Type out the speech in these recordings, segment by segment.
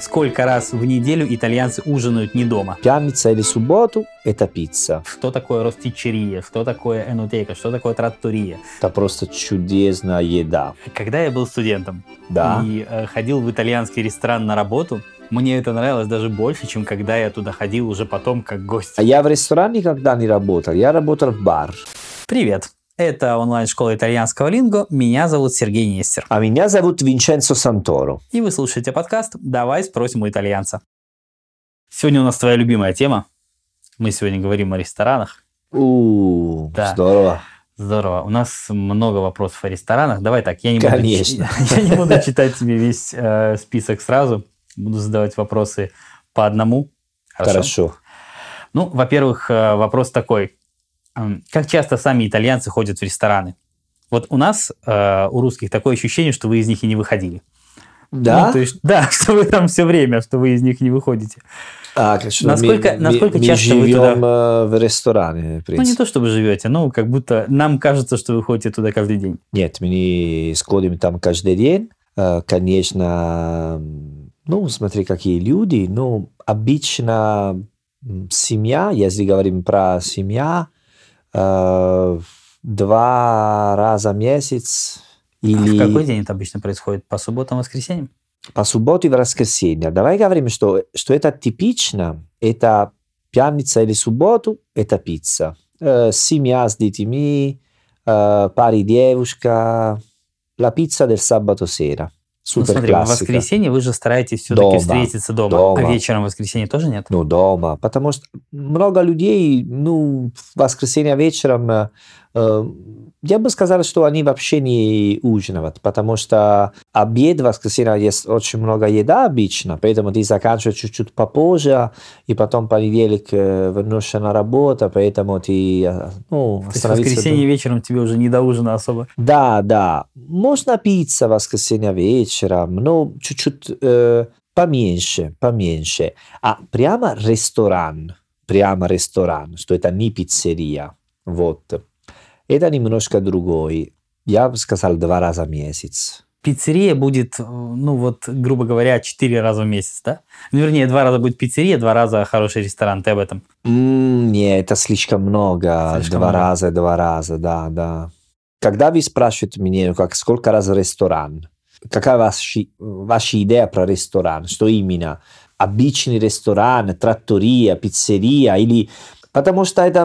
Сколько раз в неделю итальянцы ужинают не дома? Пятница или субботу – это пицца. Что такое ростичерия? Что такое энотека? Что такое траттория? Это просто чудесная еда. Когда я был студентом Да. и э, ходил в итальянский ресторан на работу, мне это нравилось даже больше, чем когда я туда ходил уже потом как гость. А я в ресторане никогда не работал, я работал в бар. Привет! Это онлайн-школа итальянского линго. Меня зовут Сергей Нестер. А меня зовут Винченцо Санторо. И вы слушаете подкаст «Давай спросим у итальянца». Сегодня у нас твоя любимая тема. Мы сегодня говорим о ресторанах. У, Да. здорово. Здорово. У нас много вопросов о ресторанах. Давай так, я не буду, Конечно. чи- я не буду читать тебе весь э, список сразу. Буду задавать вопросы по одному. Хорошо. Ну, во-первых, э, вопрос такой. Как часто сами итальянцы ходят в рестораны? Вот у нас, э, у русских, такое ощущение, что вы из них и не выходили. Да? Ну, то есть, да, что вы там все время, что вы из них не выходите. А, конечно, Насколько- мы, насколько мы, часто вы живем туда- э, в ресторане, в Ну, не принципе. то, чтобы живете, но как будто нам кажется, что вы ходите туда каждый день. Нет, мы не сходим там каждый день. Э, Конечно, ну, смотри, какие люди. Ну, обычно семья, если говорим про семья, два раза в месяц А или в какой день это обычно происходит? По субботам, воскресеньям? по субботу и воскресенье. Давай говорим, что, что это типично. Это пятница или субботу, это пицца. Э, семья с детьми, э, парень девушка. La pizza del sabato sera. Ну, Супер смотри, в воскресенье вы же стараетесь все-таки Дома. встретиться дома. Дома. А вечером в воскресенье тоже нет? Ну, дома. Потому что много людей, ну, в воскресенье вечером, э, я бы сказал, что они вообще не ужинают, потому что обед в воскресенье есть очень много еда обычно, поэтому ты заканчиваешь чуть-чуть попозже, и потом понедельник э, вернешься на работу, поэтому ты, э, ну, То есть в воскресенье вечером тебе уже не до ужина особо. да, да. Можно пицца в воскресенье вечером, но чуть-чуть э, поменьше, поменьше. А прямо ресторан, прямо ресторан, что это не пиццерия. Вот. Это немножко другой. Я бы сказал два раза в месяц. Пиццерия будет, э, ну вот, грубо говоря, четыре раза в месяц, да? Ну, вернее, два раза будет пиццерия, два раза хороший ресторан. Ты об этом? М, не, это слишком много. Слишком два много. раза, два раза, да, да. Когда вы спрашиваете меня, как, сколько раз ресторан, какая ваша, ваша идея про ресторан? Что именно? Обычный ресторан, траттория, пиццерия или... Потому что это...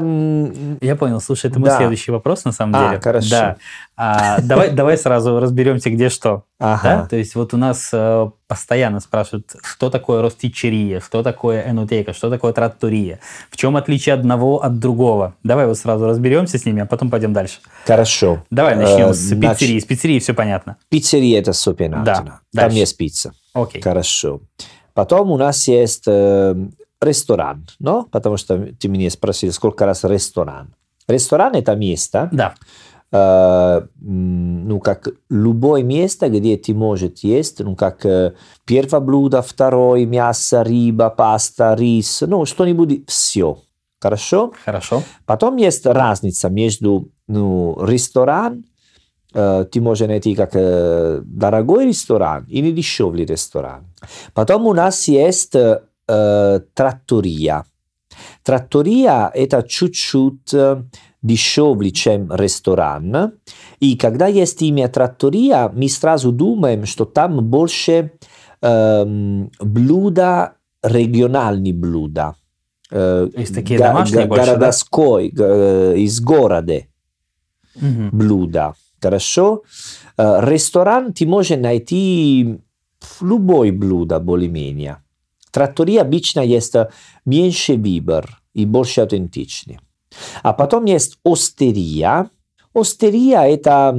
Я понял. Слушай, это мой Да. следующий вопрос, на самом А, деле. хорошо. Да. А, давай, давай сразу разберемся, где что. Да? Ага. То есть вот у нас э, постоянно спрашивают, что такое ростичерия, что такое энотека, что такое траттория, в чем отличие одного от другого. Давай вот сразу разберемся с ними, а потом пойдем дальше. Хорошо. Давай начнем Э, с нач- пиццерии. С пиццерии все понятно. Пиццерия это понятно. Там дальше. есть пицца. Окей. Хорошо. Потом у нас есть э, ресторан, но? Потому что ты меня спросил, сколько раз ресторан. Ресторан – это место, Да. э, ну, как любое место, где ты можешь есть, ну, как э, первое блюдо, второе, мясо, рыба, паста, рис, ну, что-нибудь, все. Хорошо? Хорошо. Потом есть разница между ну, ресторан, э, ты можешь найти как э, дорогой ресторан или дешевый ресторан. Потом у нас есть э, э, траттория. Траттория это чуть-чуть э, дешевле, чем ресторан. И когда есть имя траттория, мы сразу думаем, что там больше эм, блюда, региональные блюда. Э, То есть такие домашние больше, да? городской, г- э, из города Мгм. блюда. Хорошо? Э, Ресторан ты можешь найти любое блюдо более-менее. Траттория обычно есть меньше выбор и больше аутентичный. А потом есть остерия. Остерия это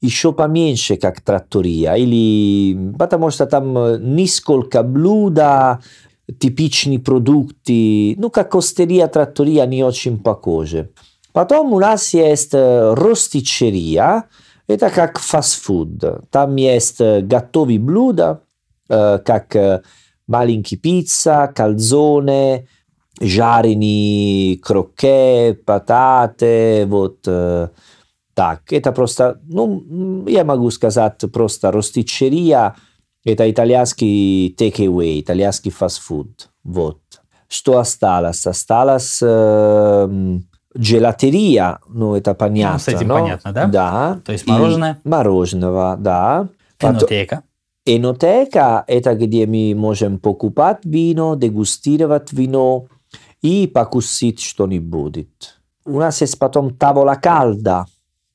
еще поменьше, как траттория, или потому что там несколько блюда, типичные продукты, ну, как остерия, траттория не очень похожи. Потом у нас есть ростичерия, это как фастфуд. Там есть готовые блюда, как э, маленькие пицца, кальзоне, жареные крокке, пататы, вот, э, так. Это просто, ну, м, я могу сказать просто ростицерия, это итальянский take-away, итальянский фастфуд. Вот. Что осталось? Осталось э, м, джелатерия, ну, это понятно. Ну, с этим но- понятно, да? Да. То есть И мороженое? Мороженого, да. Потом- Энотека. Это где мы можем покупать вино, дегустировать вино и покусить что-нибудь. У нас есть потом тавола кальда.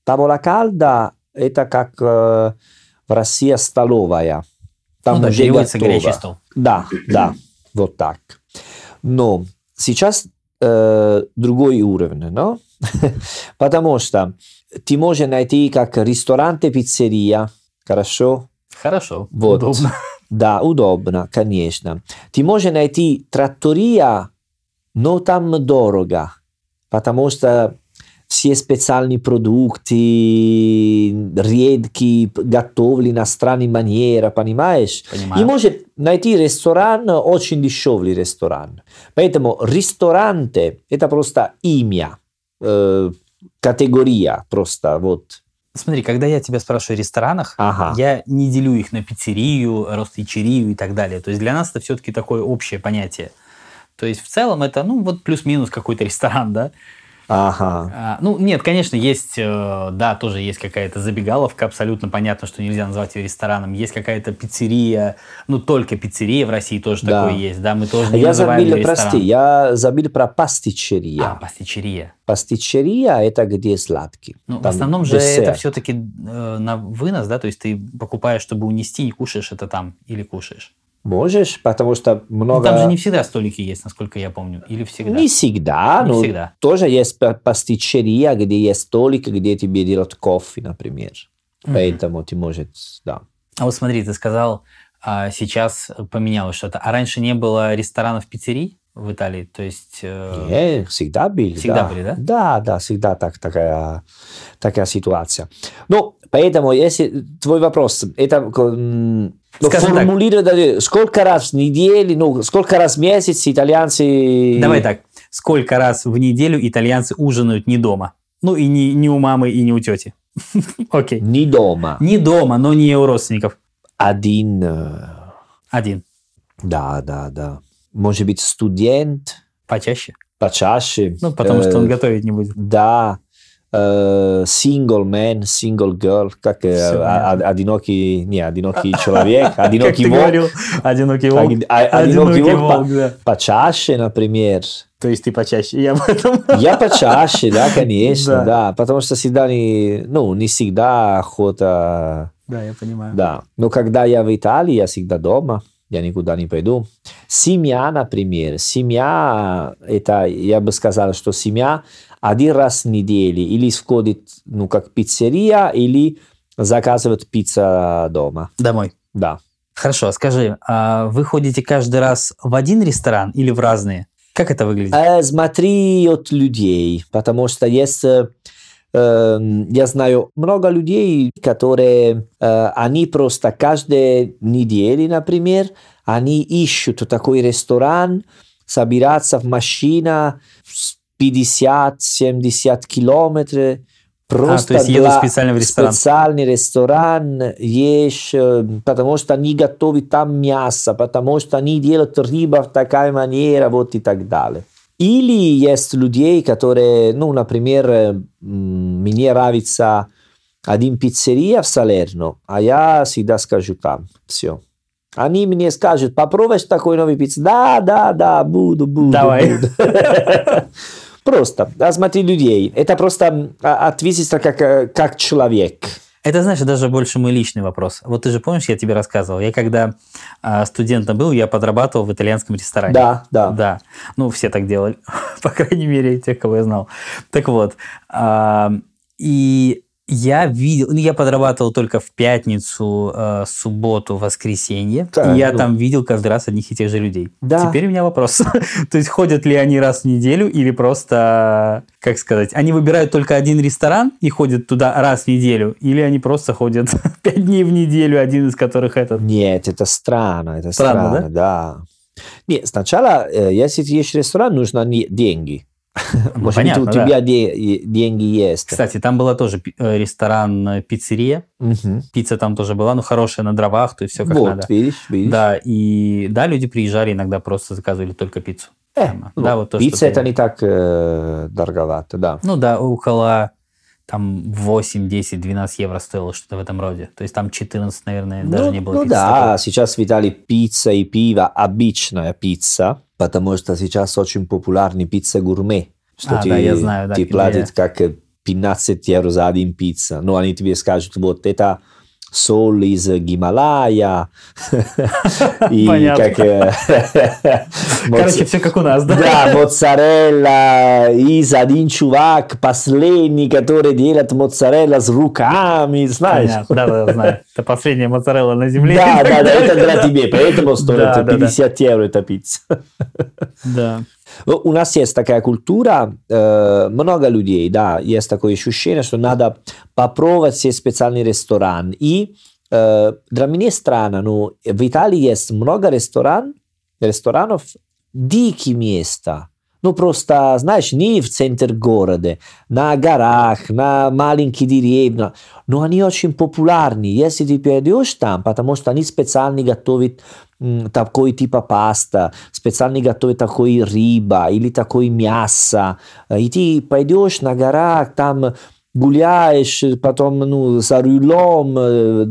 Тавола кальда – это как э, в России столовая. Там ну да, уже готово. горячий стол. Да, да, вот так. Но сейчас э, другой уровень, но? Потому что ты можешь найти как ресторан пиццерия, хорошо? Хорошо, Вот. удобно. Да, удобно, конечно. Ты можешь найти траттория, но там дорого, потому что все специальные продукты, редкие, готовили на странной манере, понимаешь? И Понимаю. может найти ресторан, очень дешевый ресторан. Поэтому ресторанты – это просто имя, э, категория просто, вот. Смотри, когда я тебя спрашиваю о ресторанах, Ага. я не делю их на пиццерию, ростичерию и так далее. То есть для нас это все-таки такое общее понятие. То есть в целом это, ну, вот плюс-минус какой-то ресторан, да? Ага. А, ну, нет, конечно, есть, э, да, тоже есть какая-то забегаловка, абсолютно понятно, что нельзя назвать ее рестораном. Есть какая-то пиццерия, ну, только пиццерия в России тоже Да. такое есть, да, мы тоже не Я называем её прости, я забыл про пастичерия. А, пастичерия. Пастичерия – это где сладкий. Ну, в основном же это десерт. все-таки на вынос, да, то есть ты покупаешь, чтобы унести, не кушаешь это там или кушаешь. Можешь, потому что Ну, много... там же не всегда столики есть, насколько я помню, или всегда. Не всегда, Не но всегда. тоже есть па- пастичерия, где есть столик, где тебе делают кофе, например. Мгм. Поэтому ты можешь, да. А вот смотри, ты сказал, а, сейчас поменялось что-то. А раньше не было ресторанов пиццерий в Италии? То есть... э, Э, всегда были. Всегда да. были, да? Да, да, всегда так, такая, такая ситуация. Ну, поэтому, если твой вопрос, это м, ну, Скажем так. формулировать, сколько раз в неделю, ну, сколько раз в месяц итальянцы... Давай так. Сколько раз в неделю итальянцы ужинают не дома? Ну и не, не у мамы, и не у тети. Окей. Не дома. Не дома, но не у родственников. Один, э, Один. да, да, да. Может быть, студент, Почаще. почаще. Ну, потому что Э, он готовить не будет. Да, э, single man, single girl, как а- а- одинокий, не, одинокий человек, одинокий волк. говорил, одинокий волк. Оди- а- Одинокий Одинокий волк волк, да. по- почаще, например. То есть ты почаще, я об этом. Я почаще, да, конечно, Да. да, потому что всегда не, ну, не всегда охота, Да, я понимаю. да. Но когда я в Италии, я всегда дома, я никуда не пойду. Семья, например, семья, это, я бы сказал, что семья один раз в неделю или сходит, ну, как пиццерия, или заказывает пицца дома, Домой. да. Хорошо, а скажи, а вы ходите каждый раз в один ресторан или в разные? Как это выглядит? Э, Смотри от людей, потому что есть, э, э, я знаю много людей, которые, э, они просто каждую неделю, например, они ищут такой ресторан, собираться в машина с 50-70 километров, просто А, то есть едут специально в ресторан. специальный ресторан, ешь, э, потому что они готовят там мясо, потому что они делают рыба в такая манера, вот и так далее. Или есть людей, которые, ну, например, э, мне нравится один пиццерия в Салерно, а я всегда скажу там, все. Они мне скажут, попробуешь такой новый пиццу? Да, да, да, буду, буду. Давай. буду». Просто, а смотри людей. Это просто а- ответиться как, э, как человек. Это, знаешь, даже больше мой личный вопрос. Вот ты же помнишь, я тебе рассказывал, я когда а, студентом был, я подрабатывал в итальянском ресторане. Да, да. Да. Ну, все так делали, по крайней мере, тех, кого я знал. Так вот, а, и я видел, ну, я подрабатывал только в пятницу, э, субботу, воскресенье, Так, и я ну. там видел каждый раз одних и тех же людей. Да. Теперь у меня вопрос. То есть ходят ли они раз в неделю или просто, как сказать, они выбирают только один ресторан и ходят туда раз в неделю, или они просто ходят пять дней в неделю, один из которых этот? Нет, это странно, это Странно, странно, да? Нет, сначала, э, если ты ешь ресторан, нужно не- деньги. Ну, понятно, у да. тебя де- деньги есть. Кстати, там была тоже э, ресторан э, пиццерия. Мгм. Пицца там тоже была, ну, хорошая на дровах, то есть все как Вот, надо. видишь, видишь. Да, и да, люди приезжали, иногда просто заказывали только пиццу. Э, Прямо. ну, да, вот то, пицца ты- это не так э, дороговато, да. Ну да, около там 8, 10, 12 евро стоило что-то в этом роде. То есть там 14, наверное, даже ну, не было ну пиццы да, такой. сейчас в Италии пицца и пиво обычная пицца, потому что сейчас очень популярны пицца гурме, что А, ты, да, я знаю, да, ты платишь как э, 15 евро за один пицца, но они тебе скажут, вот это соль из Гималая, и как... э, Короче, все как у нас, да? Да, моцарелла из один чувак, последний, который делает моцарелла с руками, знаешь? Да, да, знаю. Это последняя моцарелла на земле. Да, да, да, это для тебя, поэтому стоит Да, да, да. 50 евро эта пицца. Да. У нас есть такая культура, много людей, да, есть такое ощущение, что надо попробовать все специальный ресторан. И для меня странно, но в Италии есть много ресторан, ресторанов, дикие места. Ну, просто, знаешь, не в центре города, на горах, на маленькие деревья, но они очень популярны, если ты пойдешь там, потому что они специально готовят такой типа паста, специально готовят такой рыба или такой мясо, и ты пойдешь на горах, там гуляешь, потом ну, за рулем э,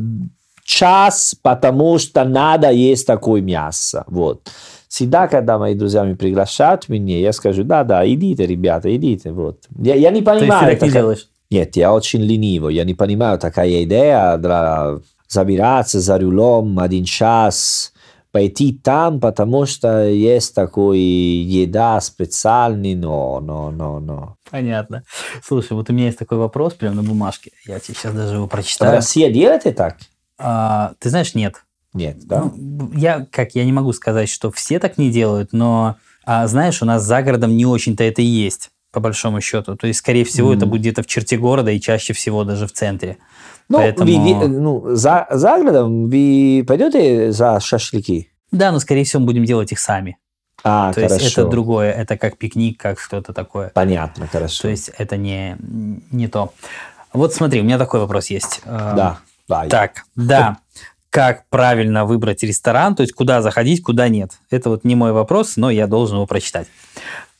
час, потому что надо есть такое мясо, вот. Всегда, когда мои друзья меня приглашают меня, я скажу, да, да, идите, ребята, идите, вот. Я, я не То есть ты понимаю. так не делаешь? нет, я очень ленивый, я не понимаю, такая идея для забираться за рулем один час, пойти там, потому что есть такой еда специальный, но, но, но, но. Понятно. Слушай, вот у меня есть такой вопрос прямо на бумажке. Я тебе сейчас даже его прочитаю. России делаете так? А, ты знаешь, нет. Нет, да? Ну, я, как, я не могу сказать, что все так не делают, но, а, знаешь, у нас за городом не очень-то это и есть, по большому счету. То есть, скорее всего, это Мгм. будет где-то в черте города и чаще всего даже в центре. ну, поэтому- вы- ну, за, за городом вы пойдете за шашлыки? Да, но, скорее всего, мы будем делать их сами. А, То хорошо. есть, это другое, это как пикник, как что-то такое. Понятно, хорошо. То есть, это не, не то. Вот смотри, у меня такой вопрос есть. А, да, давай. Так, да. Как правильно выбрать ресторан, то есть куда заходить, куда нет. Это вот не мой вопрос, но я должен его прочитать.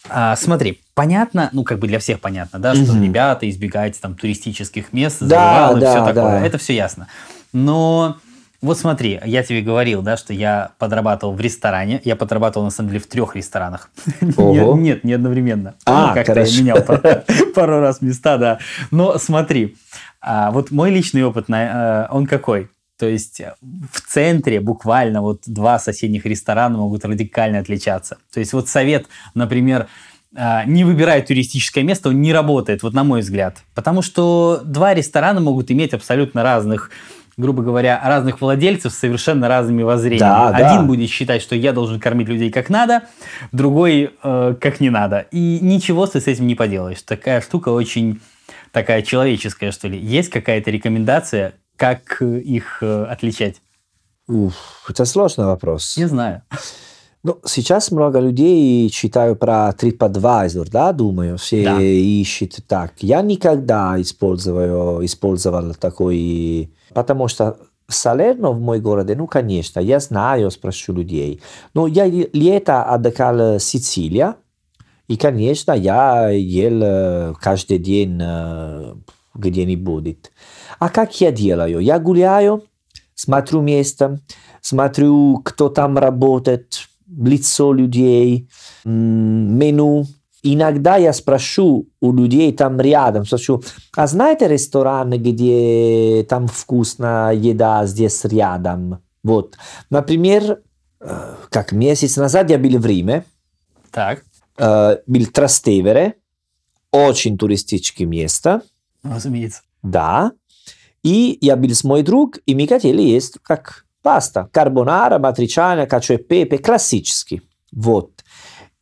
А, смотри, понятно, ну как бы для всех понятно, да, что Мгм. ребята избегайте там туристических мест, Да, да, все такое. да. Это все ясно. Но вот смотри, я тебе говорил, да, что я подрабатывал в ресторане. Я подрабатывал, на самом деле, в трех ресторанах. Ого. Нет, нет, не одновременно. А, Ну, как-то я менял пару- пару раз места, да. Но смотри, а, вот мой личный опыт, э, он какой? То есть э, в центре буквально вот два соседних ресторана могут радикально отличаться. То есть вот совет, например, а, не выбирай туристическое место, он не работает, вот на мой взгляд. Потому что два ресторана могут иметь абсолютно разных, грубо говоря, разных владельцев с совершенно разными воззрениями. Да, да. Один будет считать, что я должен кормить людей как надо, другой э, как не надо. И ничего ты с этим не поделаешь. Такая штука очень такая человеческая, что ли. Есть какая-то рекомендация, как э, их э, отличать? Уф, это сложный вопрос. Не знаю. Ну, сейчас много людей читаю про TripAdvisor, да, думаю, все Да. ищут так. Я никогда использую, использовал такой, потому что Салерно в мой городе, ну, конечно, я знаю, спрошу людей. Но я ле- лето отдыхал в Сицилии, и, конечно, я ел э, каждый день э, где-нибудь. А как я делаю? Я гуляю, смотрю место, смотрю, кто там работает, лицо людей, меню. Иногда я спрошу у людей там рядом, спрошу, а знаете ресторан, где там вкусная еда здесь рядом? Вот. Например, как месяц назад я был в Риме, Так, был Трастевере, очень туристическое место, разумеется. да. И я был с мой друг, и мы хотели есть как паста. Карбонара, матричана, качо и пепе, классический. Вот.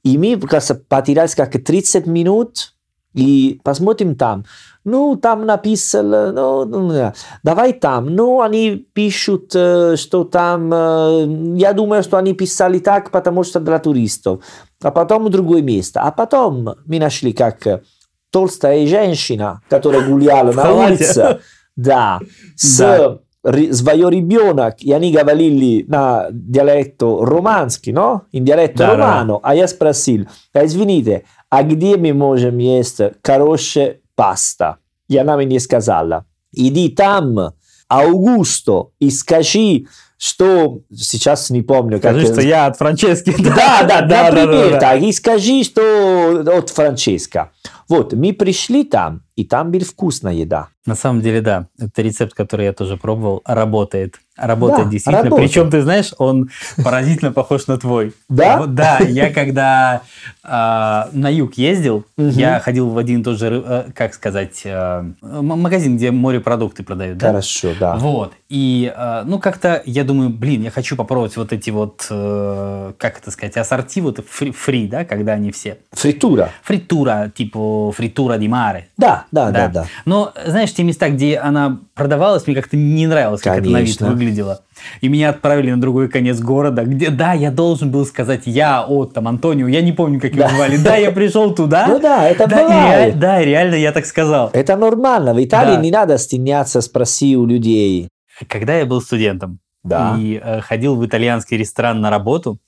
И мы, кажется, потерялись как 30 минут, И посмотрим там. Ну, там написано, ну, ну, давай там. Ну, они пишут, э, что там, э, я думаю, что они писали так, потому что для туристов. А потом другое место. А потом мы нашли, как толстая женщина, которая гуляла на улице. Да, с Да. ри- свой ребенок, и они говорили на диалекто романский, но? In диалекто Да, да, романо. А я спросил, а извините, а где мы можем есть хорошая паста? И она мне сказала, иди там, Аугусто, и скажи, что... Сейчас не помню, как... Скажи, что я от Франчески. Да, да, да, например, да. так, и скажи, что от Франческо. Вот, мы пришли там, и там была вкусная еда. На самом деле, да. Это рецепт, который я тоже пробовал, работает. Работает Да, действительно. работает. Причем, ты знаешь, он поразительно похож на твой. Да? Да, я когда а, на юг ездил, Мгм. я ходил в один и тот же, э, как сказать, э, магазин, где морепродукты продают. Да? Хорошо, да. Вот. И, э, ну, как-то я думаю, блин, я хочу попробовать вот эти вот, э, как это сказать, ассорти, вот фри, фри, да, когда они все. Фритура. Фритура, типа фритура ди маре. Да, да, да, да. Но, знаешь, те места, где она продавалась, мне как-то не нравилось, как это на вид Конечно. выглядело. И меня отправили на другой конец города, где, да, я должен был сказать, я от там Антонио, я не помню, как его Да. звали. Да, я пришел туда. Ну да, это да, бывает. реаль- да, реально я так сказал. Это нормально. В Италии Да. не надо стесняться, спроси у людей. Когда я был студентом Да. и э, ходил в итальянский ресторан на работу,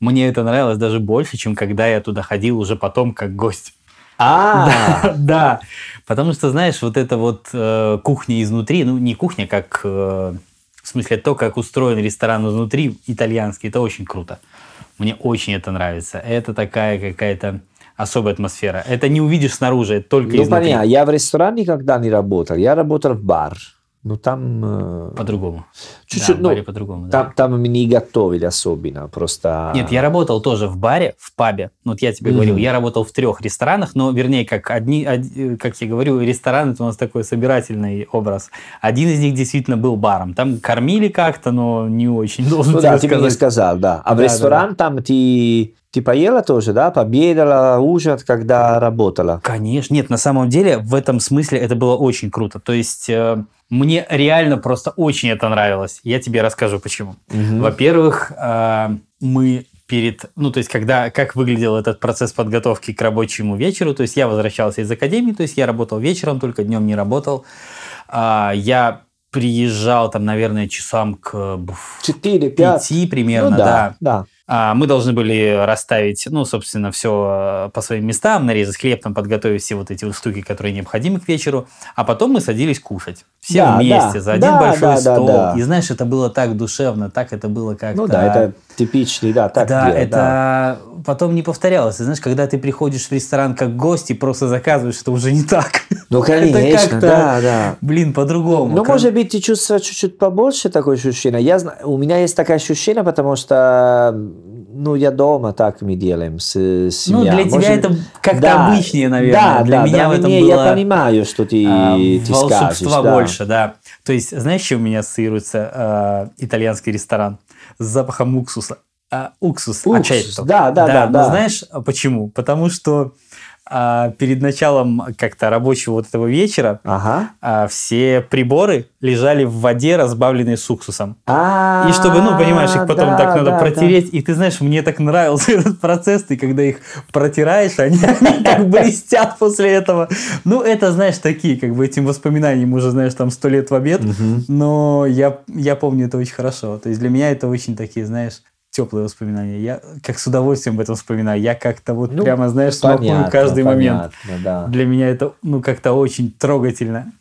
мне это нравилось даже больше, чем когда я туда ходил уже потом как гость. А, Да, потому что, знаешь, вот эта вот э, кухня изнутри, ну, не кухня, как, э, в смысле, то, как устроен ресторан изнутри, итальянский, это очень круто. Мне очень это нравится. Это такая какая-то особая атмосфера. Это не увидишь снаружи, это только ну изнутри. понятно. Я в ресторане никогда не работал. Я работал в бар. Ну там... э, По-другому. Чуть-чуть, да, ну, по-другому. да. Там, там мы не готовили особенно, просто... Нет, я работал тоже в баре, в пабе. Ну, Вот я тебе Мгм. говорил, я работал в трех ресторанах, но, вернее, как одни, од- э, как я говорю, ресторан это у нас такой собирательный образ. Один из них действительно был баром. Там кормили как-то, но не очень, должен Ну тебе да, ты сказать. сказал, да. А в Да, ресторан там ты, ты поела тоже, да? Пообедала, ужинала, когда работала? Конечно, нет, на самом деле в этом смысле это было очень круто. То есть э, мне реально просто очень это нравилось. Я тебе расскажу почему. Мгм. Во-первых, э, мы перед, ну, то есть, когда, как выглядел этот процесс подготовки к рабочему вечеру, то есть, я возвращался из академии, то есть, я работал вечером, только днем не работал. А, Я приезжал там, наверное, часам к буф, Четыре, пять. пяти примерно, ну, да. да, да. А, Мы должны были расставить, ну, собственно, все по своим местам, нарезать хлеб, там, подготовить все вот эти вот штуки, которые необходимы к вечеру, а потом мы садились кушать. Все Да, вместе, да, за один да, большой да, да, стол. да. И знаешь, это было так душевно, так это было как-то... Ну да, это типичный, да, так да, делать, это да. потом не повторялось. И знаешь, когда ты приходишь в ресторан как гость и просто заказываешь, это уже не так. Ну, Это конечно, как-то, да, да. Блин, по-другому. Ну, Как- может быть, ты чувствуешь чуть-чуть побольше такое ощущение. Я у меня есть такое ощущение, потому что, ну, я дома так мы делаем с, Ну, семья. для тебя Может- это как-то Да, обычнее, наверное. Да, для да, меня в этом меня было... я понимаю, что ты, а, ты скажешь. да. больше, да. То есть, знаешь, чем у меня ассоциируется а, итальянский ресторан? С запахом уксуса. А, уксус, Уксус, ачетто. да, да, да, но да. знаешь а почему? Потому что а, перед началом как-то рабочего вот этого вечера Ага. а, все приборы лежали в воде, разбавленной с уксусом. А, И чтобы, ну, понимаешь, их потом да, так надо да, протереть. И ты знаешь, мне так нравился этот процесс. Ты когда их протираешь, они, они так блестят после этого. Ну, это, знаешь, такие, как бы этим воспоминаниям уже, знаешь, там сто лет в обед. да. Но я, я помню это очень хорошо. То есть для меня это очень такие, знаешь, теплые воспоминания. Я как с удовольствием об этом вспоминаю. Я как-то вот Ну, прямо, знаешь, смакую Понятно, каждый момент. понятно, да. Для меня это, ну, как-то очень трогательно.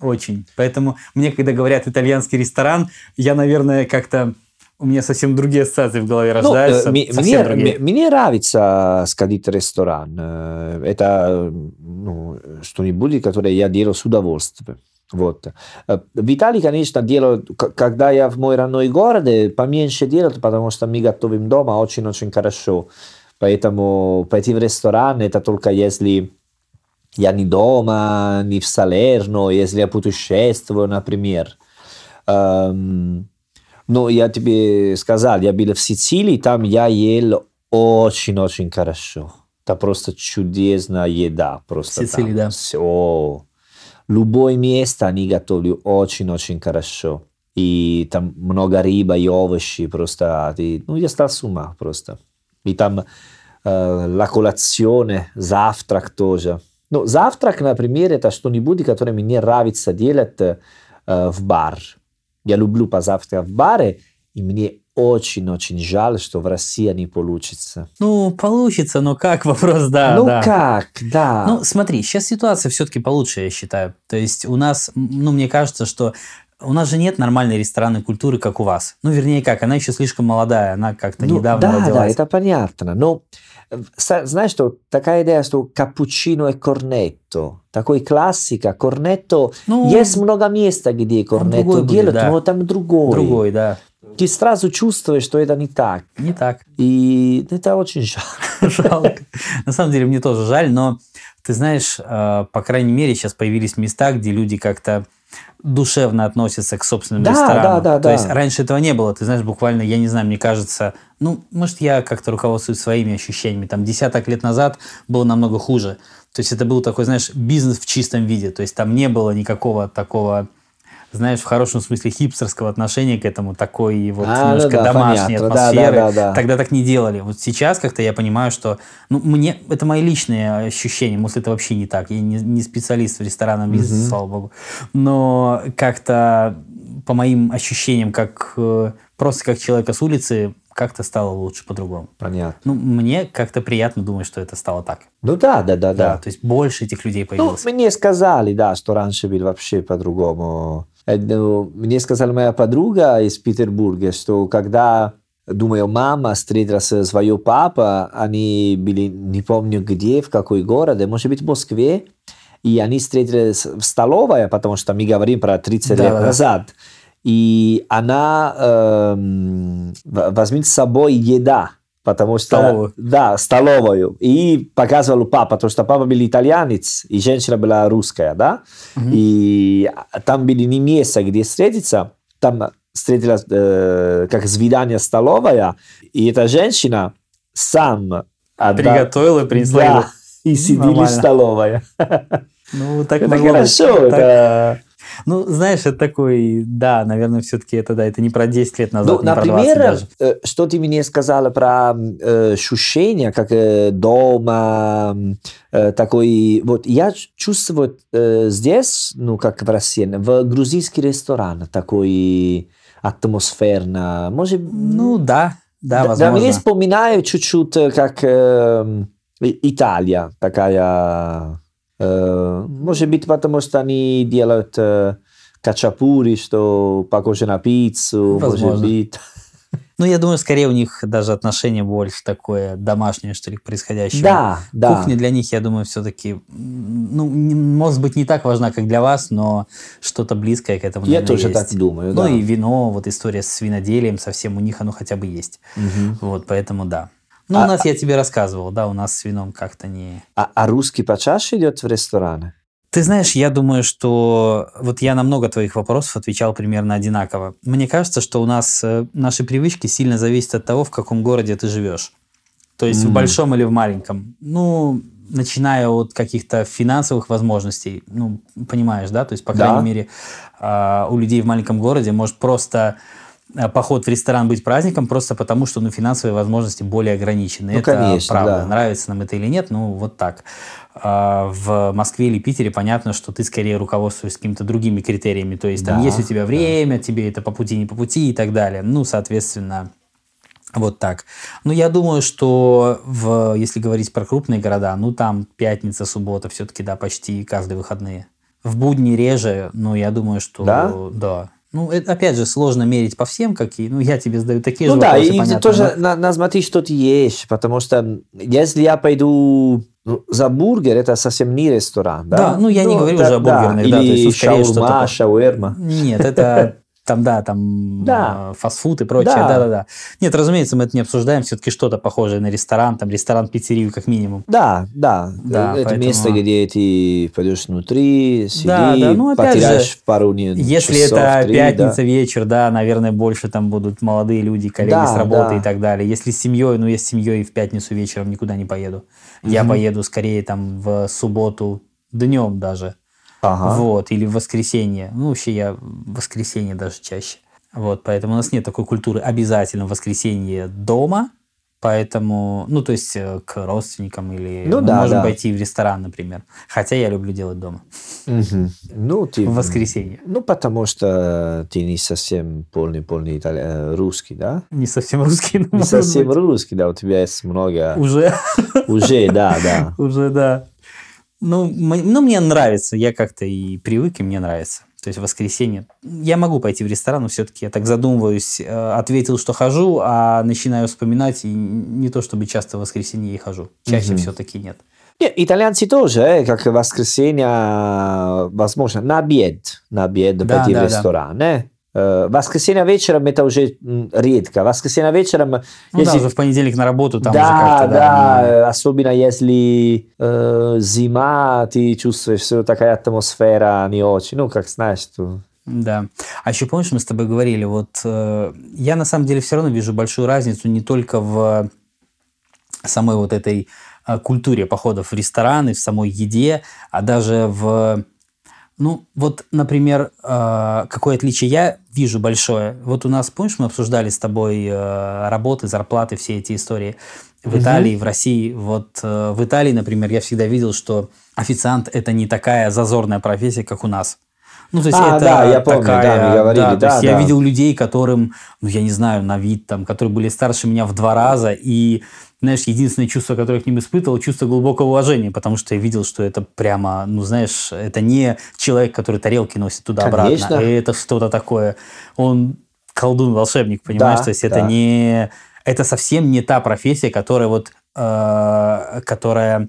Очень. Поэтому мне, когда говорят итальянский ресторан, я, наверное, как-то... У меня совсем другие ассоциации в голове Ну, рождаются. э, ми- совсем мне, другие. мне- нравится сходить в ресторан. Э, Это ну, что-нибудь, которое я делаю с удовольствием. Вот. Э, В Италии, конечно, делаю, к- когда я в мой родной город, э, поменьше делаю, потому что мы готовим дома очень-очень хорошо. Поэтому пойти в ресторан, это только если я не дома, не в Салерно, если я путешествую, например. Эм, ну, я тебе сказал, я был в Сицилии, там я ел очень-очень хорошо. Это просто чудесная еда. Просто Сицилии, там. да. Все. Любое место они готовят очень-очень хорошо. И там много рыбы и овощи. Просто ты, ну, я стал с ума просто. И там э, la colazione, завтрак тоже. Ну, завтрак, например, это что-нибудь, которое мне нравится делать э, в бар. Я люблю позавтракать в баре, и мне очень-очень жаль, что в России не получится. Ну, получится, но как вопрос, да. ну да. как, да. Ну, смотри, сейчас ситуация все-таки получше, я считаю. То есть у нас, ну, мне кажется, что у нас же нет нормальной ресторанной культуры, как у вас. Ну, вернее, как, она еще слишком молодая, она как-то Ну, недавно да, да, родилась. это понятно. Но са- знаешь, что такая идея, что капучино и корнетто. Такой классика. Корнетто. Ну, Есть много места, где корнетто делают, да. но там другой. другой, да. Ты сразу чувствуешь, что это не так. Не так. И это очень жаль. Жалко. На самом деле, мне тоже жаль, но ты знаешь, по крайней мере, сейчас появились места, где люди как-то душевно относятся к собственным Да, ресторанам. да, да, То да. есть раньше этого не было. Ты знаешь, буквально, я не знаю, мне кажется, ну, может, я как-то руководствуюсь своими ощущениями. Там десяток лет назад было намного хуже. То есть это был такой, знаешь, бизнес в чистом виде. То есть там не было никакого такого знаешь, в хорошем смысле хипстерского отношения к этому, такой вот А, немножко да, домашней понятно. Да, атмосферы. да, да, да. Тогда так не делали. Вот сейчас как-то я понимаю, что ну, мне это мои личные ощущения. Может, это вообще не так. Я не, не специалист в ресторанном бизнесе, Мгм. слава богу. Но как-то по моим ощущениям, как э, просто как человека с улицы, как-то стало лучше по-другому. Понятно. Ну, мне как-то приятно думать, что это стало так. Ну да, да, да, Да, да. то есть больше этих людей Ну, появилось. мне сказали, да, что раньше был вообще по-другому. Э, ну, Мне сказала моя подруга из Петербурга, что когда, думаю, мама встретила с- своего папа, они были, не помню где, в какой городе, может быть, в Москве, и они встретились в столовой, потому что мы говорим про 30 Да, лет да. назад. И она эм, в- возьмет с собой еда, потому что... Столовую. Да, столовую. И показывал папа, потому что папа был итальянец, и женщина была русская, да? Мгм. И там были не места, где встретиться, там встретилась э, как свидание столовая, и эта женщина сам отда- Приготовила и принесла Да, еду. и сидели в Нормально. столовой. Ну, так Это могло быть. хорошо, Так. Ну, знаешь, это такой, да, наверное, все-таки это, да, это не про 10 лет назад, Ну, не про 20 например, даже. э, что ты мне сказала про э, ощущения, как э, дома, э, такой, вот я чувствую э, здесь, ну, как в России, в грузинский ресторан, такой атмосферно, может, Ну, да, да, да, возможно. мне вспоминаю чуть-чуть э, как э, Италия, такая, э, может быть, потому что они делают э, качапури, что похоже на пиццу, может Возможно. быть. Ну, я думаю, скорее у них даже отношение больше такое домашнее, что ли, к происходящему. Да, да. Кухня для них, я думаю, все-таки, ну, не- может быть, не так важна, как для вас, но что-то близкое к этому, Я тоже есть. так думаю, Ну да. и вино, вот история с виноделием совсем у них оно хотя бы есть. Мгм. Вот, поэтому да. Ну, А- у нас, я тебе рассказывал, да, у нас с вином как-то не... А, а русский почаще идет в рестораны? Ты знаешь, я думаю, что вот я на много твоих вопросов отвечал примерно одинаково. Мне кажется, что у нас э, наши привычки сильно зависят от того, в каком городе ты живешь. То есть в М. большом или в маленьком. Ну, начиная от каких-то финансовых возможностей, ну, понимаешь, да? То есть, по Да. крайней мере, а, у людей в маленьком городе может просто поход в ресторан быть праздником просто потому, что ну, финансовые возможности более ограничены. Ну, это конечно, правда. да. Нравится нам это или нет, ну вот так. А в Москве или Питере понятно, что ты скорее руководствуешься какими-то другими критериями. То есть там Да, есть у тебя да. время, тебе это по пути, не по пути и так далее. Ну, соответственно, вот так. Ну, я думаю, что в, если говорить про крупные города, ну, там пятница, суббота, все-таки, да, почти каждые выходные. В будни реже, но я думаю, что... Да? Да. Ну, это, опять же, сложно мерить по всем, какие. Ну, я тебе задаю такие Ну же да, вопросы, и понятно, тоже но- на, на смотри, что ты ешь, потому что если я пойду ну, за бургер, это совсем не ресторан, да? Да, ну, я не говорю да, уже о бургерных, да, то или есть, ну, скорее шаурма, шаурма. Нет, это Там, да, там Да. э, фастфуд и прочее. Да. Да-да-да. Нет, разумеется, мы это не обсуждаем. Все-таки что-то похожее на ресторан, там ресторан-пиццерию как минимум. Да, да. Да, это поэтому- место, где ты пойдешь внутри, сиди, Да, да, ну, опять потеряешь же, пару не- Если часов, это три, пятница, да. вечер, да, наверное, больше там будут молодые люди, коллеги Да, с работы да. и так далее. Если с семьей, ну, я с семьей в пятницу вечером никуда не поеду. Я Мгм. поеду скорее там в субботу днем даже. Ага. Вот, или в воскресенье. Ну, вообще я в воскресенье даже чаще. Вот, поэтому у нас нет такой культуры обязательно в воскресенье дома. Поэтому, ну, то есть э, к родственникам или Ну мы да, можем да. пойти в ресторан, например. Хотя я люблю делать дома. Мгм. Ну, ты... В воскресенье. Ну, потому что ты не совсем полный, полный итали- э, русский, да? Не совсем русский, но Не совсем быть. русский, да, у тебя есть много... Уже, Уже, да, да. уже, да. Ну, ну, мне нравится. Я как-то и привык, и мне нравится. То есть в воскресенье. Я могу пойти в ресторан, но все-таки я так задумываюсь. э, Ответил, что хожу, а начинаю вспоминать. И не то, чтобы часто в воскресенье и хожу. Чаще Мгм. все-таки нет. Не, итальянцы тоже, э, как воскресенье, возможно, на обед, на обед Да, пойти да, в да. ресторан. э. Э, Воскресенье вечером это уже редко. Воскресенье вечером, Ну да, если- уже в понедельник на работу там да, уже как-то, да, да. особенно если э, зима, ты чувствуешь всё такая атмосфера не очень, ну, как знаешь, то... Да. А еще помнишь, мы с тобой говорили, вот э, я на самом деле все равно вижу большую разницу не только в самой вот этой э, культуре походов в рестораны, в самой еде, а даже в... Ну, вот, например, э, какое отличие я вижу большое. Вот у нас, помнишь, мы обсуждали с тобой э, работы, зарплаты, все эти истории в. Италии, в России. Вот э, в Италии, например, я всегда видел, что официант – это не такая зазорная профессия, как у нас. Ну, то есть А, это да, я помню, такая, да, мы говорили, то да, есть я да. видел людей, которым, ну, я не знаю, на вид, там, которые были старше меня в два раза, и, знаешь, единственное чувство, которое я к ним испытывал, чувство глубокого уважения, потому что я видел, что это прямо, ну, знаешь, это не человек, который тарелки носит туда-обратно, Конечно. это что-то такое. Он колдун-волшебник, понимаешь? Да, то есть это да. не... Это совсем не та профессия, которая вот... э, которая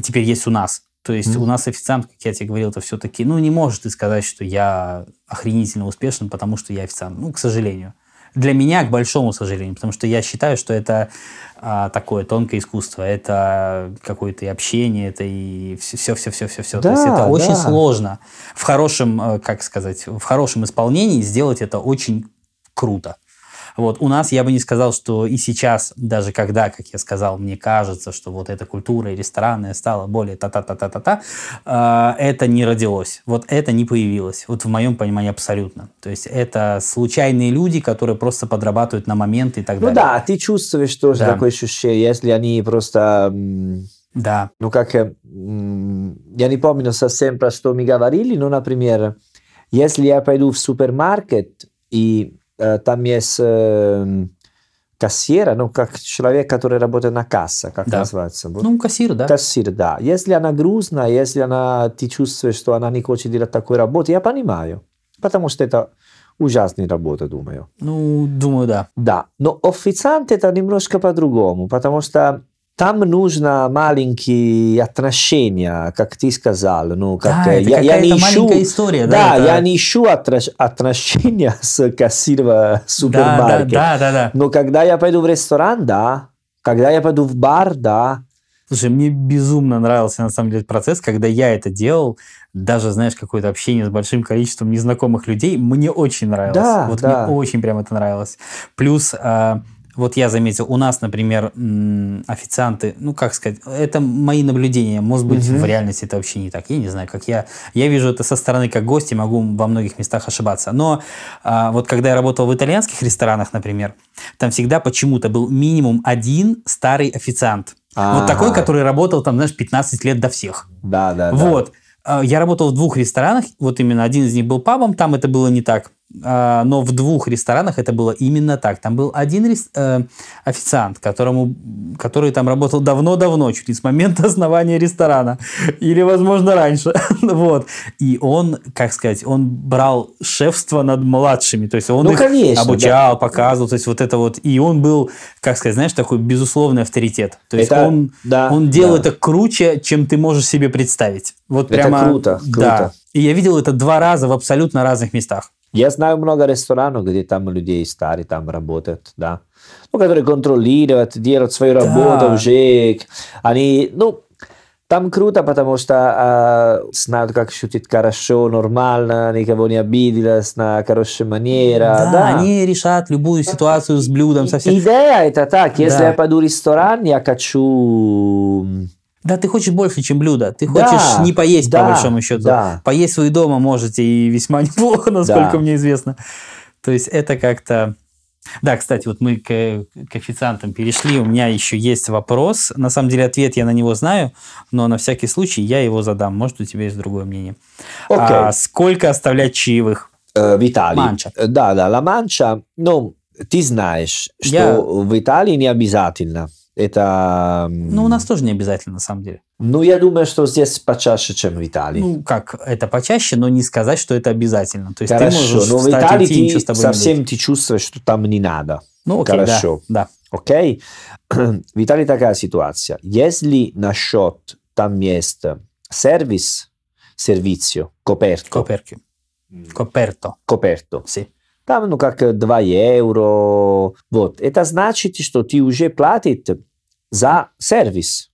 теперь есть у нас. То есть Мгм. у нас официант, как я тебе говорил, это все-таки, ну, не можешь ты сказать, что я охренительно успешен, потому что я официант. Ну, к сожалению. Для меня, к большому сожалению, потому что я считаю, что это а, такое тонкое искусство, это какое-то и общение, это и все-все-все-все-все. То Да, есть это очень да. сложно. В хорошем, э, как сказать, в хорошем исполнении сделать это очень круто. Вот. У нас я бы не сказал, что и сейчас, даже когда, как я сказал, мне кажется, что вот эта культура и ресторанная стала более та-та-та-та-та-та, э, это не родилось. Вот это не появилось. Вот в моем понимании абсолютно. То есть это случайные люди, которые просто подрабатывают на момент и так Ну далее. да, ты чувствуешь тоже Да. такое ощущение, если они просто... Да. Ну, как... Я не помню совсем, про что мы говорили, но, например, если я пойду в супермаркет, и там есть э, кассира, ну, как человек, который работает на кассе, как Да. называется? Вот. Ну, кассир, да. Кассир, да. Если она грустная, если она, ты чувствуешь, что она не хочет делать такой работу, я понимаю. Потому что это ужасная работа, думаю. Ну, думаю, да. Да, но официант это немножко по-другому, потому что там нужно маленькие отношения, как ты сказал. Ну, как, Да, это я, я не ищу, история, да, да, это- я не ищу отнош- отношения с кассиром в Да, да, да, да, да. Но когда я пойду в ресторан, да. Когда я пойду в бар, да. Слушай, мне безумно нравился на самом деле процесс, когда я это делал, даже, знаешь, какое-то общение с большим количеством незнакомых людей, мне очень нравилось. Да, вот да. мне очень прям это нравилось. Плюс, а, вот я заметил, у нас, например, официанты, ну, как сказать, это мои наблюдения, может быть, Мгм. в реальности это вообще не так, я не знаю, как я, я вижу это со стороны как гость и могу во многих местах ошибаться, но а, вот когда я работал в итальянских ресторанах, например, там всегда почему-то был минимум один старый официант. Вот такой, который работал там, знаешь, 15 лет до всех. Да, да, да. Вот. А, Я работал в двух ресторанах, вот именно один из них был пабом, там это было не так. А, Но в двух ресторанах это было именно так. Там был один рес- э, официант, которому, который там работал давно-давно, чуть не с момента основания ресторана. Или, возможно, раньше. вот. И он, как сказать, он брал шефство над младшими. То есть он Ну, их конечно, обучал, показывал. То есть вот это вот. И он был, как сказать, знаешь, такой безусловный авторитет. То есть Это- он, да, он делал да. это круче, чем ты можешь себе представить. Вот Это прямо, круто, Да. круто. И я видел это два раза в абсолютно разных местах. Я знаю много ресторанов, где там людей старые там работают, да. Ну, которые контролируют, делают свою работу Да. уже. Они, ну, там круто, потому что э, знают, как шутить хорошо, нормально, никого не обиделась, на хорошая манера. Да, Да, они решат любую ситуацию с блюдом совсем. Идея это так, если Да. я пойду в ресторан, я хочу... Да, ты хочешь больше, чем блюдо. Ты Да, хочешь не поесть, да, по большому счету. да. Поесть вы дома можете, и весьма неплохо, насколько Да. мне известно. То есть это как-то... Да, кстати, вот мы к, официантам перешли. У меня еще есть вопрос. На самом деле ответ я на него знаю, но на всякий случай я его задам. Может, у тебя есть другое мнение. Окей. А сколько оставлять чаевых? Э, в Италии. Манча. Э, Да, да, La Mancha, ну, ты знаешь, что Я- в Италии не обязательно. Это... Ну, у нас тоже не обязательно, на самом деле. Ну, я думаю, что здесь почаще, чем в Италии. Ну, как, это почаще, но не сказать, что это обязательно. То есть ты Хорошо, можешь но в Италии идти, ты совсем ты чувствуешь, что там не надо. Ну, окей, да, Хорошо. да. Окей? В Италии такая ситуация. Если на счет там есть сервис, сервицио, коперто, Коперки. Коперто. коперто, Си. Там ну как 2 евро, вот, это значит, что ты уже платит за сервис,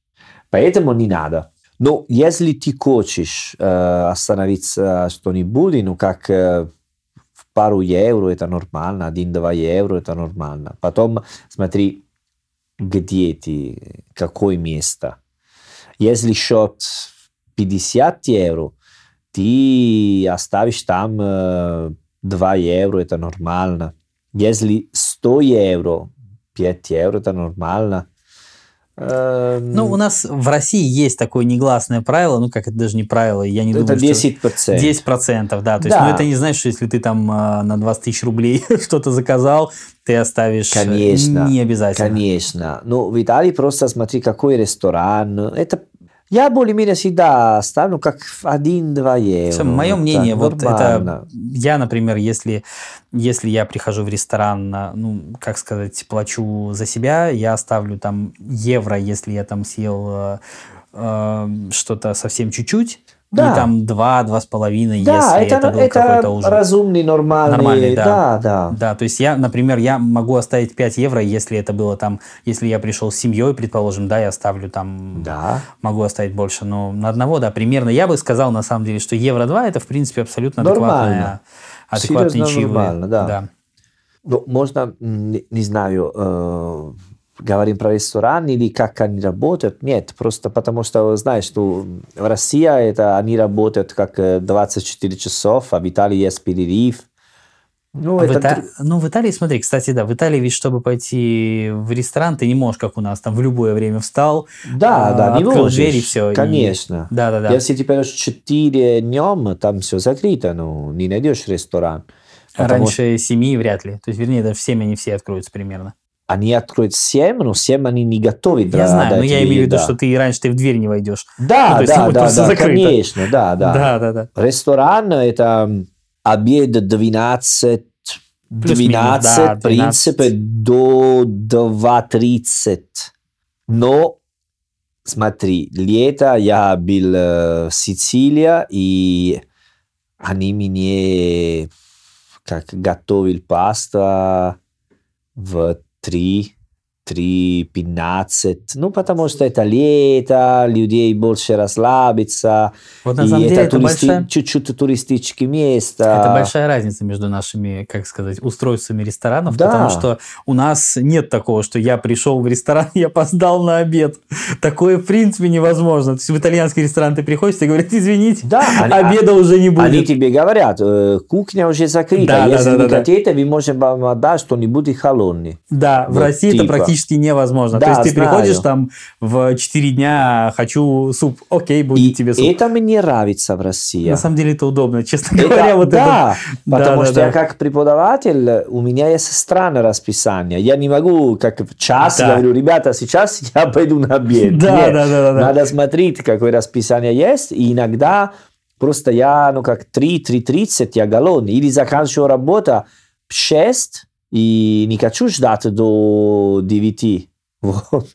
поэтому не надо. Но если ты хочешь э, остановиться что-нибудь, ну как э, в пару евро, это нормально, 1-2 евро, это нормально. Потом смотри, где ты, какое место. Если счет 50 евро, ты оставишь там э, 2 евро, это нормально. Если 100 евро, 5 евро, это нормально. Эм, Ну, у нас в России есть такое негласное правило, ну, как это даже не правило, я не это думаю, 10%. что... 10%, да. То есть, Да. ну, это не значит, что если ты там э, на 20 тысяч рублей что-то заказал, ты оставишь... э, Конечно, Не обязательно. Конечно. Ну, в Италии просто смотри, какой ресторан. Это я более-менее всегда ставлю как 1-2 евро. Мое Так, мнение, вот нормально. это... Я, например, если, если я прихожу в ресторан, ну, как сказать, плачу за себя, я ставлю там евро, если я там съел э, э, что-то совсем чуть-чуть, Да. и там два, два с половиной, Да, если это, это, был это какой-то ужин. разумный, нормальный. Нормальный, да. да. да. Да, то есть я, например, я могу оставить 5 евро, если это было там, если я пришел с семьей, предположим, да, я оставлю там, Да. могу оставить больше, но на одного, да, примерно. Я бы сказал, на самом деле, что евро 2 это, в принципе, абсолютно Нормально. адекватная, адекватные чаевые. нормально, да. Ну, можно, не, не знаю, э, говорим про ресторан или как они работают. Нет, просто потому что, знаешь, что в России это они работают как э, 24 часов, а в Италии есть перерыв. Ну, В это Ита- тр- Ну, в Италии, смотри, кстати, да, в Италии ведь, чтобы пойти в ресторан, ты не можешь, как у нас, там, в любое время встал, Да, а, да, не открыл можешь. дверь и все. Конечно. Да, да, да. Если ты пойдешь 4 днем, там все закрыто, ну, не найдешь ресторан. Потому Раньше семи вряд ли. То есть, вернее, даже в 7 они все откроются примерно. Они откроют 7, но 7 они не готовы Я для- знаю, но я имею в виду, что ты раньше ты в дверь не войдешь. Да, Ну, да, да, да, конечно, да, да. да, да. да. Ресторан это обед 12, Плюс-минус, 12, да, в принципе, до 2.30. Но, смотри, лето я был э, в Сицилии, и они мне как готовил паста в three 3 3.15. Ну, потому что это лето, людей больше расслабиться. Вот на и самом деле это туристи- большая, чуть-чуть туристические места. это большая разница между нашими, как сказать, устройствами ресторанов, Да. потому что у нас нет такого, что я пришел в ресторан, я опоздал на обед. Такое, в принципе, невозможно. То есть в итальянский ресторан ты приходишь, тебе говорят, извините, Да, они- обеда уже не будет. Они тебе говорят, э, кухня уже закрыта. Да, да, Если да, вы да, да. хотите, вы можете вам отдать что-нибудь холодное. Да, в Вот России это типа. Практически невозможно. Да, То есть ты знаю. приходишь там в 4 дня, хочу суп, окей, будет И тебе суп. это мне нравится в России. На самом деле это удобно, честно Это- говоря. Вот да, это... потому Да, что да, я да. как преподаватель, у меня есть странное расписание. Я не могу как в час Да. говорю, ребята, сейчас я пойду на обед. Да, Нет, да, да, да, да. Надо смотреть, какое расписание есть, и иногда просто я, ну как 3-3.30 я голодный, или заканчиваю работу в 6, и не хочу ждать до 9. Вот.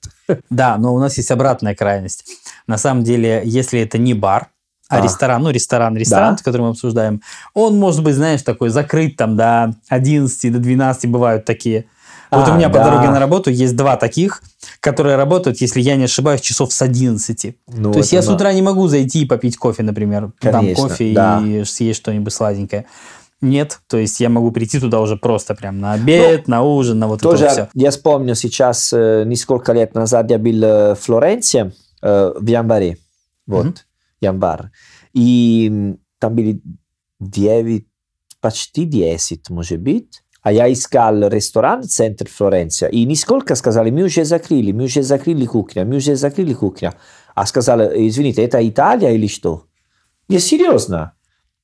Да, но у нас есть обратная крайность. На самом деле, если это не бар, А, А. ресторан, ну, ресторан, ресторан, Да. который мы обсуждаем, он может быть, знаешь, такой закрыт там до 11, до 12 бывают такие. Вот А, у меня по да. дороге на работу есть два таких, которые работают, если я не ошибаюсь, часов с 11. Ну, То есть я с утра не могу зайти и попить кофе, например, там Конечно, кофе да. и съесть что-нибудь сладенькое. Нет, то есть я могу прийти туда уже просто прям на обед, на ужин, на вот Тоже это все. я вспомню сейчас, э, несколько лет назад я был э, в Флоренции, э, в Январе, вот, Мгм. Январ, и там были 9, почти 10, может быть, а я искал ресторан в центре Флоренции, и несколько сказали, мы уже закрыли, мы уже закрыли кухню, мы уже закрыли кухню, а сказали, извините, это Италия или что? Не, серьезно.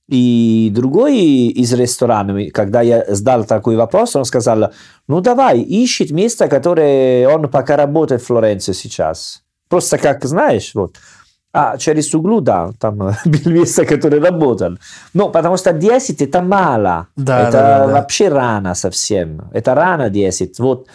И другой из ресторанов, когда я задал такой вопрос, он сказал, ну давай, ищет место, которое он пока работает в Флоренции сейчас. Просто как знаешь, вот. А через углу, да, там было место, которое работал. Ну, потому что 10 это мало. Да, это да, да, да. вообще рано совсем. Это рано 10. Вот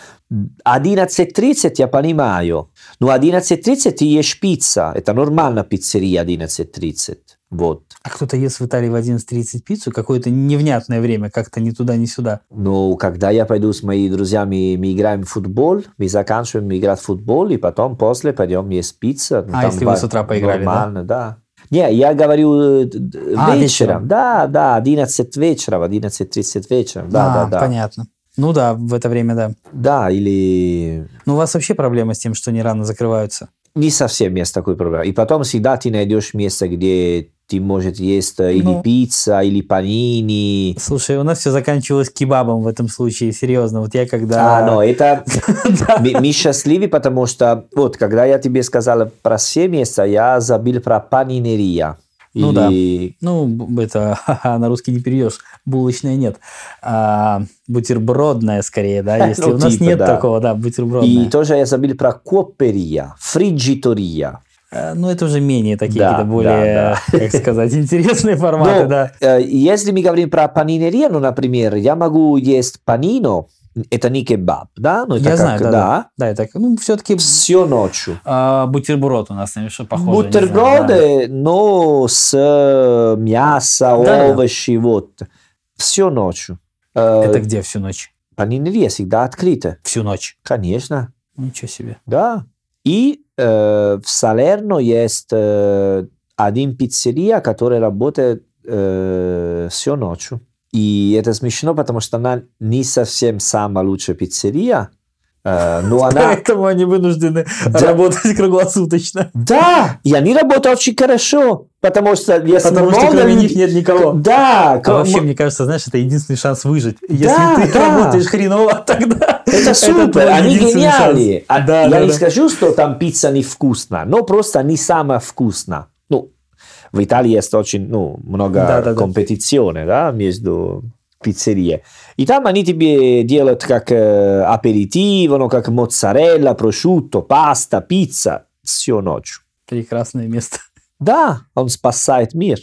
11.30 я понимаю. Но 11.30 ты ешь пицца. Это нормально пиццерия 11.30. Вот. А кто-то ест в Италии в 11.30 пиццу, какое-то невнятное время, как-то ни туда, ни сюда. Но когда я пойду с моими друзьями, мы играем в футбол, мы заканчиваем играть в футбол, и потом после пойдем есть пицца. Ну, А, если вы ба- с утра поиграли, да? Нормально, да? Не, я говорю э, А, вечером. вечером. Да, да, 11 вечера, в 11.30 вечером. Да, А, да, да. понятно. Ну да, в это время, да. Да, или Ну у вас вообще проблема с тем, что они рано закрываются? Не совсем есть такой проблемы. И потом всегда ты найдешь место, где ты можешь есть э, или Ну. пицца, или панини. Слушай, у нас все заканчивалось кебабом в этом случае, серьезно. Вот я когда... А, но это мы, счастливы, потому что вот, когда я тебе сказал про все места, я забыл про панинерия. Ну Или- Ну, б- это ха-ха, на русский не перейдешь. Булочная нет. А, бутербродная скорее, да, если Ну, у нас типа, нет да. такого, да, И бутербродная. тоже я забыл про коперия, фриджитория. А, Ну, это уже менее такие Да, какие-то более, как сказать, интересные форматы, Ну, да. э, если мы говорим про панинерию, ну, например, я могу есть панино, это не кебаб, да? Ну, это Я как, знаю, да, да. Да, это, ну, все-таки Всю ночью. бутерброд у нас, наверное, что похоже. не знаю, да. Бутерброды, но с э, мясо, Да-да. овощи, вот. Всю ночью. Э, Это где всю ночь? Панинерия всегда открыта. Всю ночь. Конечно, Ничего себе. да. И э, в Салерно есть э, один пиццерия, который работает э, всю ночью. И это смешно, потому что она не совсем самая лучшая пиццерия, э, но она... Поэтому они вынуждены Да. работать круглосуточно. Да, и они работают очень хорошо, потому что если Потому что много кроме людей- них нет никого. Да, А кро- вообще, мне кажется, знаешь, это единственный шанс выжить. Если Да, ты да. работаешь хреново, тогда это супер, твой они гениальные. А Да, я да, не да. скажу, что там пицца невкусная, но просто не самая вкусная. В Италии есть очень ну, много Да, да, да. компетиции да, между пиццерии. И там они тебе делают как э, аперитиво, ну, как моцарелла, прошутто, паста, пицца всю ночь. Прекрасное место. Да, он спасает мир.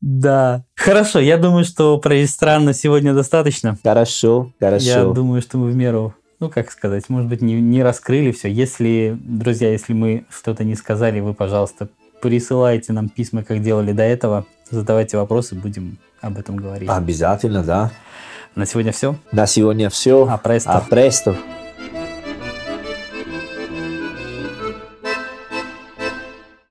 Да. Хорошо, я думаю, что про ресторан на сегодня достаточно. Хорошо, хорошо. Я думаю, что мы в меру, ну, как сказать, может быть, не, не раскрыли все. Если, друзья, если мы что-то не сказали, вы, пожалуйста, присылайте нам письма, как делали до этого. Задавайте вопросы, будем об этом говорить. Обязательно, да. На сегодня все. На сегодня все. А престо. А престо.